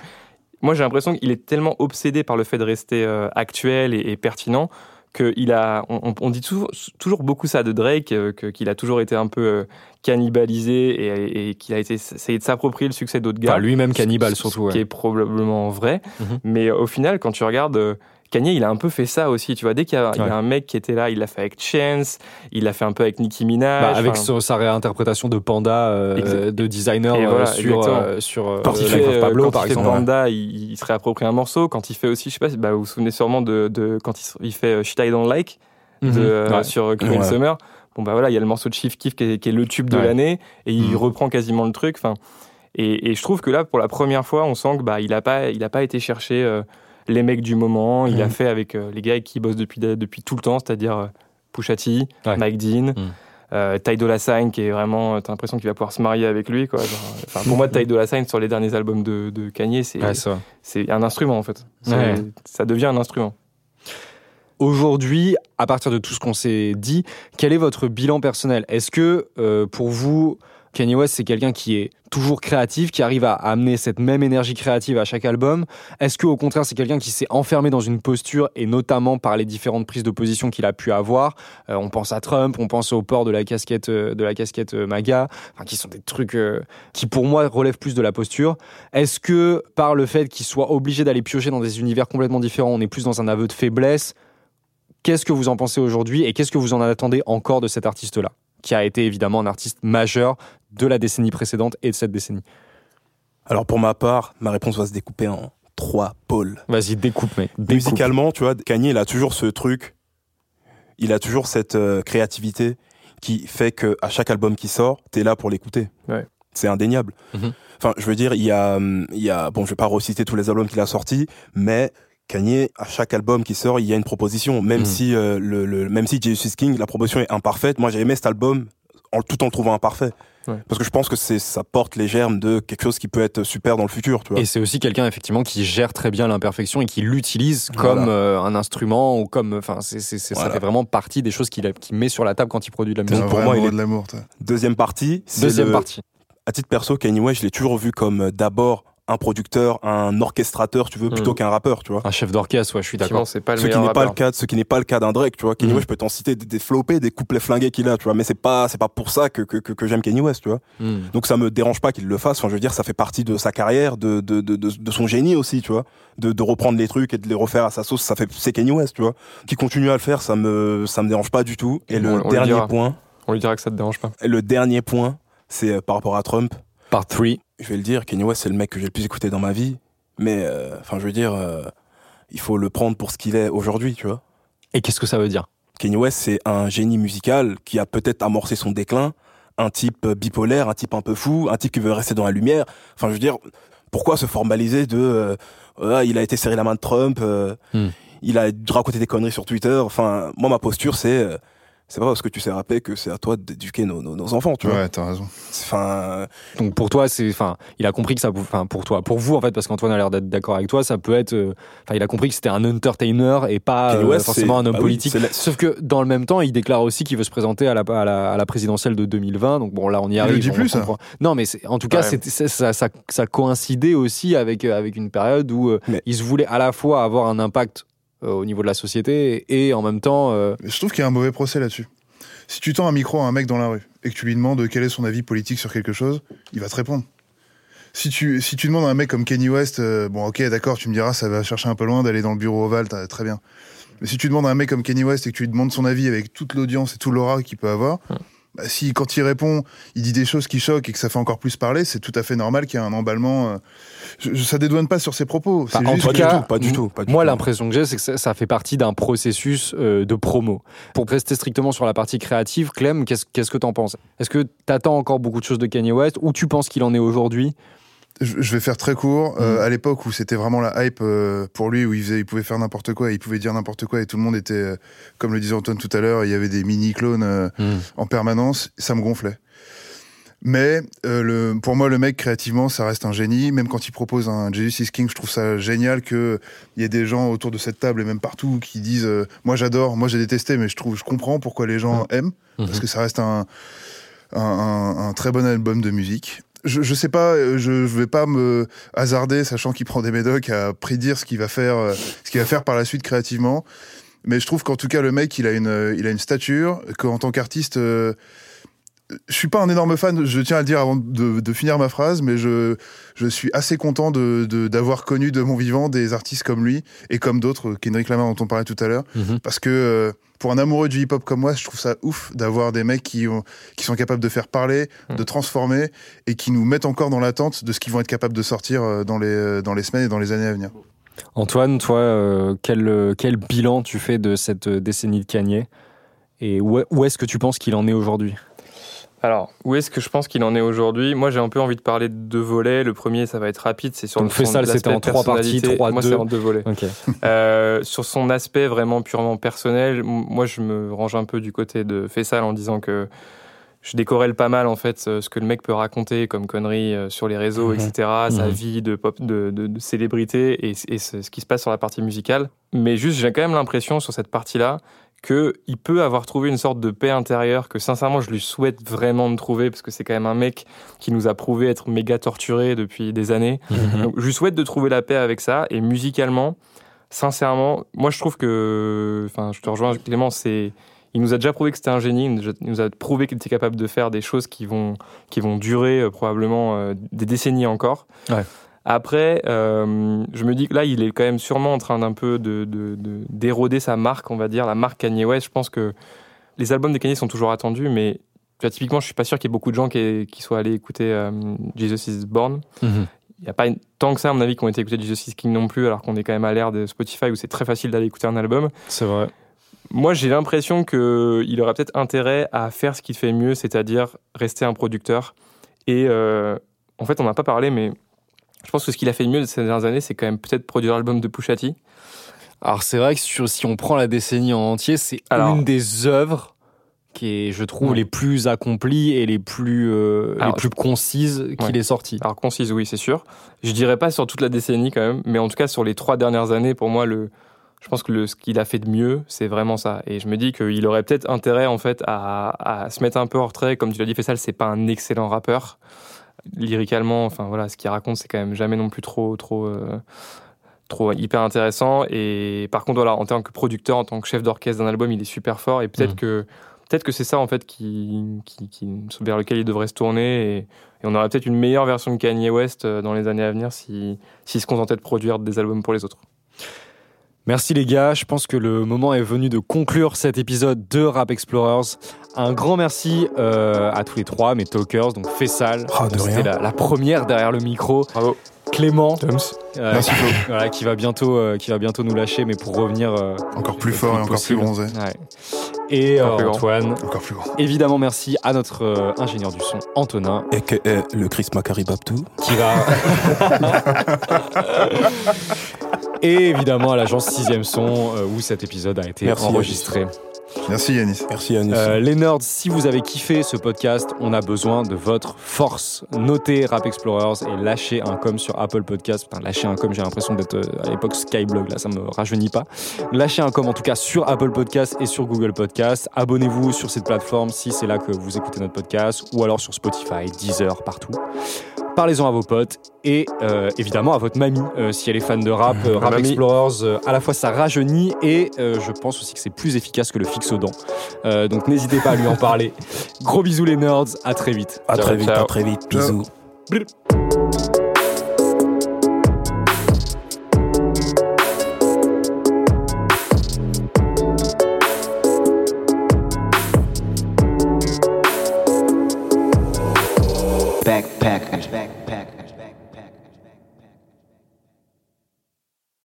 moi j'ai l'impression qu'il est tellement obsédé par le fait de rester euh, actuel et, et pertinent qu'il a, on, dit toujours, toujours beaucoup ça de Drake, euh, qu'il a toujours été un peu euh, cannibalisé et, et qu'il a été essayé de s'approprier le succès d'autres gars. Enfin, lui-même cannibale, surtout. Ce qui ouais. est probablement vrai. Mhm. Mais au final, quand tu regardes, Kanye, il a un peu fait ça aussi. Tu vois, dès qu'il y, a- il y a Ouais. un mec qui était là, il l'a fait avec Chance, il l'a fait un peu avec Nicki Minaj. Bah, avec son- sa réinterprétation de Panda euh, de designer euh, voilà, sur, euh, sur euh, quand il Life fait, of Pablo, quand par il fait exemple. Panda, il, il se réapproprie un morceau. Quand il fait aussi, je sais pas, bah, vous vous souvenez sûrement de, de quand il, fait Shit I Don't Like de, Mhm. Ouais. sur Cruel Ouais. Summer. Bon bah voilà, il y a le morceau de Chief Keef qui est, qui est le tube de Ouais. l'année et il Mhm. reprend quasiment le truc. Enfin, et, et je trouve que là, pour la première fois, on sent que bah il a pas, il a pas été chercher euh, les mecs du moment. Il a Mhm. fait avec euh, les gars qui il bosse depuis depuis tout le temps, c'est-à-dire euh, Ouais. Mike Dean. Euh, Ty Dolla Sign qui est vraiment t'as l'impression qu'il va pouvoir se marier avec lui quoi Genre, enfin pour moi Ty Dolla Sign sur les derniers albums de, de Kanye c'est Ouais, ça. c'est un instrument en fait Ouais. ça devient un instrument Aujourd'hui, à partir de tout ce qu'on s'est dit, quel est votre bilan personnel? Est-ce que euh, pour vous, Kanye West, c'est quelqu'un qui est toujours créatif, qui arrive à amener cette même énergie créative à chaque album. Est-ce que au contraire, c'est quelqu'un qui s'est enfermé dans une posture et notamment par les différentes prises de position qu'il a pu avoir? Euh, On pense à Trump, on pense au port de la casquette euh, de la casquette euh, MAGA, qui sont des trucs qui pour moi relèvent plus de la posture. Est-ce que par le fait qu'il soit obligé d'aller piocher dans des univers complètement différents, on est plus dans un aveu de faiblesse? Qu'est-ce que vous en pensez aujourd'hui et qu'est-ce que vous en attendez encore de cet artiste-là? Qui a été évidemment un artiste majeur de la décennie précédente et de cette décennie Alors pour ma part, ma réponse va se découper en trois pôles. Vas-y, découpe, mec. Musicalement, tu vois, Kanye, il a toujours ce truc, il a toujours cette euh, créativité qui fait que à chaque album qui sort, t'es là pour l'écouter. Ouais. C'est indéniable. Mhm. Enfin, je veux dire, il y a, il y a, bon, je vais pas reciter tous les albums qu'il a sortis, mais Kanye, à chaque album qui sort, il y a une proposition. Même mhm. si euh, le, le, même si Jesus King, la proposition est imparfaite. Moi, j'ai aimé cet album en, tout en le trouvant imparfait. Parce que je pense que c'est ça porte les germes de quelque chose qui peut être super dans le futur. Tu vois. Et c'est aussi quelqu'un effectivement qui gère très bien l'imperfection et qui l'utilise comme euh, un instrument ou comme, enfin, c'est, c'est, ça fait vraiment partie des choses qu'il, met sur la table quand il produit de la musique. Pour moi, il est de l'amour. Deuxième partie. Deuxième partie. À titre perso, Kanye West, je l'ai toujours vu comme euh, d'abord un producteur, un orchestrateur, tu veux, plutôt hmm. qu'un rappeur, tu vois. Un chef d'orchestre, ouais, je suis d'accord. C'est pas le ce qui n'est pas le cas, ce qui n'est pas le cas d'un Drake, tu vois. Kenny hmm. West, je peux t'en citer des, des floppés, des couplets flingués qu'il a, tu vois. Mais c'est pas, c'est pas pour ça que, que, que, j'aime Kenny West, tu vois. Hmm. Donc ça me dérange pas qu'il le fasse. Enfin, je veux dire, ça fait partie de sa carrière, de, de, de, de, son génie aussi, tu vois. De, de reprendre les trucs et de les refaire à sa sauce, ça fait, c'est Kenny West, tu vois. Qui continue à le faire, ça me, ça me dérange pas du tout. Et le dernier point. On lui dira que ça te dérange pas. Et le dernier point, c'est euh, par rapport à Trump. Part 3 je vais le dire, Kanye West, c'est le mec que j'ai le plus écouté dans ma vie. Mais, euh, enfin, je veux dire, euh, il faut le prendre pour ce qu'il est aujourd'hui, tu vois. Et qu'est-ce que ça veut dire? Kanye West, c'est un génie musical qui a peut-être amorcé son déclin, un type bipolaire, un type un peu fou, un type qui veut rester dans la lumière. Enfin, je veux dire, pourquoi se formaliser de euh, il a été serré la main de Trump, hmm. il a raconté des conneries sur Twitter. Enfin, moi, ma posture, c'est c'est pas parce que tu sais rapper que c'est à toi d'éduquer nos, nos, enfants, tu vois. Ouais, t'as raison. Enfin. Donc pour toi, c'est, enfin, il a compris que ça, enfin, pour toi, pour vous en fait, parce qu'Antoine a l'air d'être d'accord avec toi, ça peut être, euh, enfin, il a compris que c'était un entertainer et pas euh, forcément un homme bah politique. Sauf que dans le même temps, il déclare aussi qu'il veut se présenter à la, à la, présidentielle de 2020. Donc bon, là, on y arrive. Il le dit plus. Ça. Non, mais en tout cas, ça, ça, ça, coïncidait aussi avec avec une période où euh, il se voulait à la fois avoir un impact au niveau de la société et en même temps. Je trouve qu'il y a un mauvais procès là-dessus. Si tu tends un micro à un mec dans la rue et que tu lui demandes quel est son avis politique sur quelque chose, il va te répondre. Si tu, si tu demandes à un mec comme Kenny West, euh, bon ok d'accord, tu me diras ça va chercher un peu loin d'aller dans le bureau ovale, très bien. Mais si tu demandes à un mec comme Kenny West et que tu lui demandes son avis avec toute l'audience et tout l'aura qu'il peut avoir, bah, si quand il répond, il dit des choses qui choquent et que ça fait encore plus parler, c'est tout à fait normal qu'il y ait un emballement. Euh, je, ça dédouane pas sur ses propos. Bah, en tout cas, pas du tout. moi, l'impression que j'ai, c'est que ça, fait partie d'un processus euh, de promo. Pour rester strictement sur la partie créative, Clem, qu'est-ce que tu en penses? Est-ce que tu attends encore beaucoup de choses de Kanye West ou tu penses qu'il en est aujourd'hui? Je vais faire très court. Euh, mm. à l'époque où c'était vraiment la hype euh, pour lui, où il, faisait, il pouvait faire n'importe quoi, il pouvait dire n'importe quoi, et tout le monde était, euh, comme le disait Antoine tout à l'heure, il y avait des mini clones mm. en permanence. Ça me gonflait. Mais le, pour moi, le mec créativement, ça reste un génie. Même quand il propose un Jesus is King, je trouve ça génial que il y ait des gens autour de cette table et même partout qui disent, moi j'adore, moi j'ai détesté, mais je trouve, je comprends pourquoi les gens mm. aiment parce mm-hmm. que ça reste un un, un, très bon album de musique je, je sais pas, euh, je, vais pas me hasarder, sachant qu'il prend des médocs, à prédire ce qu'il va faire, euh, ce qu'il va faire par la suite créativement. Mais je trouve qu'en tout cas, le mec, il a une, euh, il a une stature, qu'en tant qu'artiste, je suis pas un énorme fan, je tiens à le dire avant de, de finir ma phrase, mais je, je suis assez content de, d'avoir connu de mon vivant des artistes comme lui et comme d'autres, Kendrick Lamar dont on parlait tout à l'heure, mhm. parce que pour un amoureux du hip-hop comme moi, je trouve ça ouf d'avoir des mecs qui, ont, qui sont capables de faire parler, mm. de transformer et qui nous mettent encore dans l'attente de ce qu'ils vont être capables de sortir euh, dans les, euh, dans les semaines et dans les années à venir. Antoine, toi, euh, quel, quel bilan tu fais de cette décennie de Kanye et où, où est-ce que tu penses qu'il en est aujourd'hui? Alors, où est-ce que je pense qu'il en est aujourd'hui? Moi, j'ai un peu envie de parler de deux volets. Le premier, ça va être rapide, c'est sur Donc, le ça, c'était en trois parties, trois, Moi, c'est en deux volets. euh, sur son aspect vraiment purement personnel, moi, je me range un peu du côté de Fessal en disant que je décorrèle pas mal en fait ce que le mec peut raconter comme conneries euh, sur les réseaux, mhm. etc. Sa mhm. vie de pop, de, de, de célébrité et, et ce qui se passe sur la partie musicale. Mais juste, j'ai quand même l'impression sur cette partie-là qu'il peut avoir trouvé une sorte de paix intérieure que sincèrement je lui souhaite vraiment de trouver parce que c'est quand même un mec qui nous a prouvé être méga torturé depuis des années. Mhm. Donc je lui souhaite de trouver la paix avec ça et musicalement, sincèrement, moi je trouve que, enfin je te rejoins Clément, c'est il nous a déjà prouvé que c'était un génie, il nous a- il nous a prouvé qu'il était capable de faire des choses qui vont, qui vont durer euh, probablement euh, des décennies encore. Ouais. Après, euh, je me dis que là, il est quand même sûrement en train d'un peu de, de- de- d'éroder sa marque, on va dire, la marque Kanye West. Je pense que les albums de Kanye sont toujours attendus, mais tu vois, typiquement, je suis pas sûr qu'il y ait beaucoup de gens qui, qui soient allés écouter euh, Jesus is Born. Mhm. Il n'y a pas une- tant que ça, à mon avis, qui ont été écoutés Jesus is King non plus, alors qu'on est quand même à l'ère de Spotify où c'est très facile d'aller écouter un album. C'est vrai. Moi, j'ai l'impression qu'il aurait peut-être intérêt à faire ce qu'il fait mieux, c'est-à-dire rester un producteur. Et euh, en fait, on n'a pas parlé, mais je pense que ce qu'il a fait de mieux ces dernières années, c'est quand même peut-être produire l'album de Pusha T. Alors c'est vrai que sur- si on prend la décennie en entier, c'est Alors- une des œuvres qui est, je trouve, Ouais. les plus accomplies et les plus, euh, les plus concises qu'il Ouais. est sorti. Alors, concise, oui, c'est sûr. Je dirais pas sur toute la décennie quand même, mais en tout cas, sur les trois dernières années, pour moi, le, je pense que le, ce qu'il a fait de mieux, c'est vraiment ça. Et je me dis qu'il aurait peut-être intérêt, en fait, à, à se mettre un peu en retrait. Comme tu l'as dit, Fessal, c'est pas un excellent rappeur. Lyricalement, enfin voilà, ce qu'il raconte, c'est quand même jamais non plus trop, trop, euh, trop hyper intéressant. Et par contre, voilà, en tant que producteur, en tant que chef d'orchestre d'un album, il est super fort. Et peut-être Mhm. que peut-être que c'est ça en fait qui, qui, qui- vers lequel il devrait se tourner. Et, et on aurait peut-être une meilleure version de Kanye West euh, dans les années à venir si s'il se contentait de produire des albums pour les autres. Merci les gars, je pense que le moment est venu de conclure cet épisode de Rap Explorers. Un grand merci euh, à tous les trois, mes talkers, donc Fessal, Ah, de c'était rien. la, la première derrière le micro, Bravo. Clément, euh, Merci, qui, voilà, qui va bientôt, euh, qui va bientôt nous lâcher, mais pour revenir euh, Encore plus fort et encore plus bronzé. Ouais. Et Encore euh, plus grand. Antoine, Encore plus grand. évidemment merci à notre euh, ingénieur du son Antonin Et que le Chris Macari Babtou. qui va. Et évidemment à l'agence 6ème son euh, où cet épisode a été Merci, enregistré. Merci Yanis. Merci Anis. Euh, les nerds, si vous avez kiffé ce podcast, on a besoin de votre force. Notez Rap Explorers et lâchez un com sur Apple Podcast. Enfin, lâchez un com, j'ai l'impression d'être euh, à l'époque Skyblog, là, ça me rajeunit pas. Lâchez un com en tout cas sur Apple Podcast et sur Google Podcast. Abonnez-vous sur cette plateforme si c'est là que vous écoutez notre podcast ou alors sur Spotify, Deezer, partout. Parlez-en à vos potes et euh, évidemment à votre mamie euh, si elle est fan de rap. Euh, rap mamie. Explorers, euh, à la fois ça rajeunit et euh, je pense aussi que c'est plus efficace que le fixe aux dents. Euh, donc n'hésitez pas à lui en parler. Gros bisous les nerds, à très vite. à ciao, très vite, ciao. à très vite. Bisous.